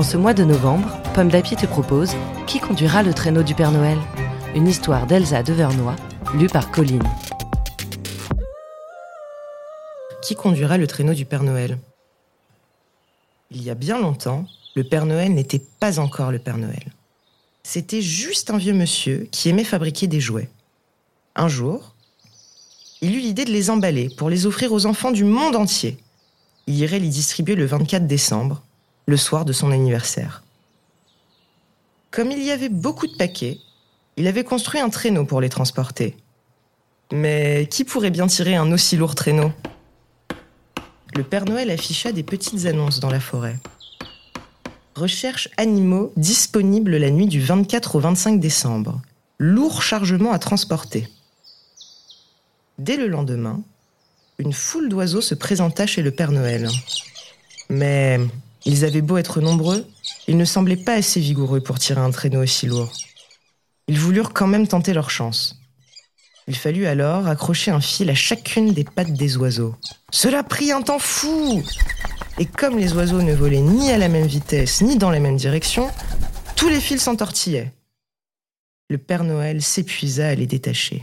En ce mois de novembre, Pomme d'Api te propose Qui conduira le traîneau du Père Noël? Une histoire d'Elsa Devernois, lue par Colline. Qui conduira le traîneau du Père Noël? Il y a bien longtemps, le Père Noël n'était pas encore le Père Noël. C'était juste un vieux monsieur qui aimait fabriquer des jouets. Un jour, il eut l'idée de les emballer pour les offrir aux enfants du monde entier. Il irait les distribuer le 24 décembre, le soir de son anniversaire. Comme il y avait beaucoup de paquets, il avait construit un traîneau pour les transporter. Mais qui pourrait bien tirer un aussi lourd traîneau? Le Père Noël afficha des petites annonces dans la forêt. Recherche animaux disponibles la nuit du 24 au 25 décembre. Lourd chargement à transporter. Dès le lendemain, une foule d'oiseaux se présenta chez le Père Noël. Mais ils avaient beau être nombreux, ils ne semblaient pas assez vigoureux pour tirer un traîneau aussi lourd. Ils voulurent quand même tenter leur chance. Il fallut alors accrocher un fil à chacune des pattes des oiseaux. Cela prit un temps fou Et comme les oiseaux ne volaient ni à la même vitesse ni dans la même direction, tous les fils s'entortillaient. Le Père Noël s'épuisa à les détacher.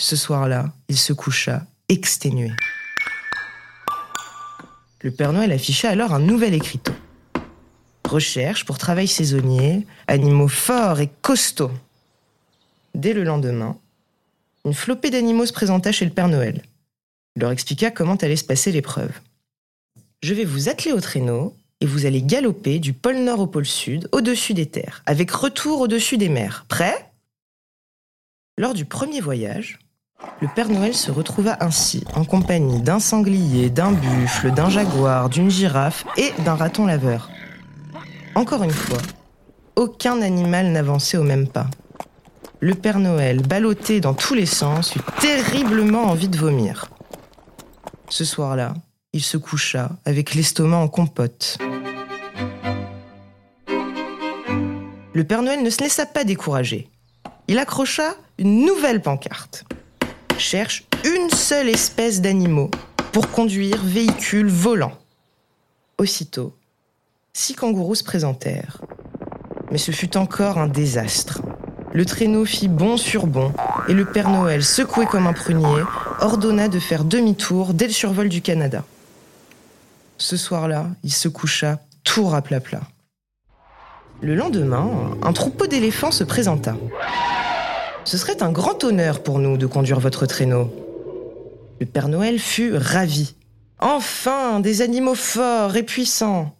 Ce soir-là, il se coucha exténué. Le Père Noël afficha alors un nouvel écriteau. Recherche pour travail saisonnier, animaux forts et costauds. Dès le lendemain, une flopée d'animaux se présenta chez le Père Noël. Il leur expliqua comment allait se passer l'épreuve. Je vais vous atteler au traîneau et vous allez galoper du pôle Nord au pôle Sud, au-dessus des terres, avec retour au-dessus des mers. Prêt? Lors du premier voyage, le Père Noël se retrouva ainsi en compagnie d'un sanglier, d'un buffle, d'un jaguar, d'une girafe et d'un raton laveur. Encore une fois, aucun animal n'avançait au même pas. Le Père Noël, ballotté dans tous les sens, eut terriblement envie de vomir. Ce soir-là, il se coucha avec l'estomac en compote. Le Père Noël ne se laissa pas décourager. Il accrocha une nouvelle pancarte. Cherche une seule espèce d'animaux pour conduire véhicules volants. Aussitôt, six kangourous se présentèrent. Mais ce fut encore un désastre. Le traîneau fit bond sur bond, et le Père Noël, secoué comme un prunier, ordonna de faire demi-tour dès le survol du Canada. Ce soir-là, il se coucha tout raplat-plat. Le lendemain, un troupeau d'éléphants se présenta. Ce serait un grand honneur pour nous de conduire votre traîneau. Le Père Noël fut ravi. Enfin, des animaux forts et puissants.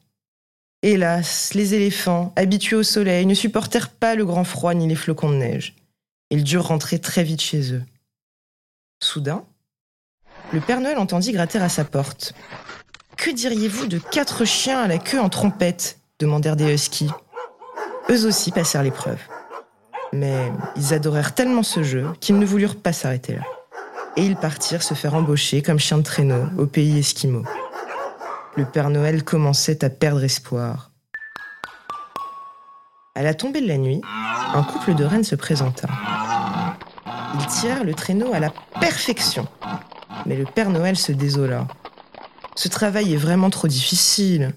Hélas, les éléphants, habitués au soleil, ne supportèrent pas le grand froid ni les flocons de neige. Ils durent rentrer très vite chez eux. Soudain, le Père Noël entendit gratter à sa porte. Que diriez-vous de quatre chiens à la queue en trompette? demandèrent des huskies. Eux aussi passèrent l'épreuve. Mais ils adorèrent tellement ce jeu qu'ils ne voulurent pas s'arrêter là. Et ils partirent se faire embaucher comme chiens de traîneau au pays esquimau. Le Père Noël commençait à perdre espoir. À la tombée de la nuit, un couple de rennes se présenta. Ils tirèrent le traîneau à la perfection. Mais le Père Noël se désola. Ce travail est vraiment trop difficile.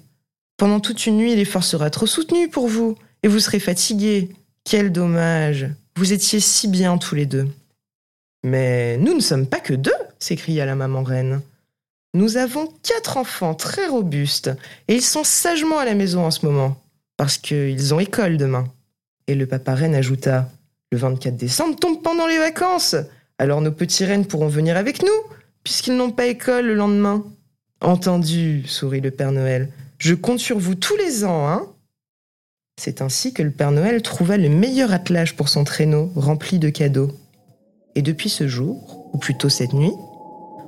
Pendant toute une nuit, l'effort sera trop soutenu pour vous, et vous serez fatigué. Quel dommage. Vous étiez si bien tous les deux. Mais nous ne sommes pas que deux, s'écria la maman reine. Nous avons quatre enfants très robustes, et ils sont sagement à la maison en ce moment, parce qu'ils ont école demain. Et le papa reine ajouta Le 24 décembre tombe pendant les vacances, alors nos petits rennes pourront venir avec nous, puisqu'ils n'ont pas école le lendemain. Entendu, sourit le Père Noël. Je compte sur vous tous les ans, hein C'est ainsi que le Père Noël trouva le meilleur attelage pour son traîneau rempli de cadeaux. Et depuis ce jour, ou plutôt cette nuit,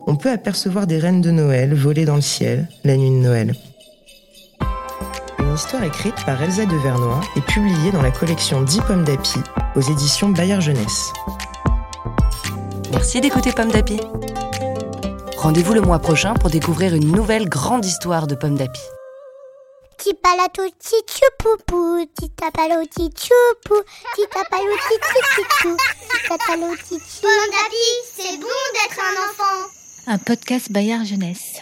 on peut apercevoir des reines de Noël voler dans le ciel la nuit de Noël. Une histoire écrite par Elsa de Vernois et publiée dans la collection 10 pommes d'api aux éditions Bayard Jeunesse. Merci d'écouter Pomme d'Api. Rendez-vous le mois prochain pour découvrir une nouvelle grande histoire de Pomme d'Api. Tipalato tichupupu, titapalo tichupu, titapalo tichupu, titapalo tichupu. Pomme d'api, c'est bon d'être un enfant. Un podcast Bayard Jeunesse.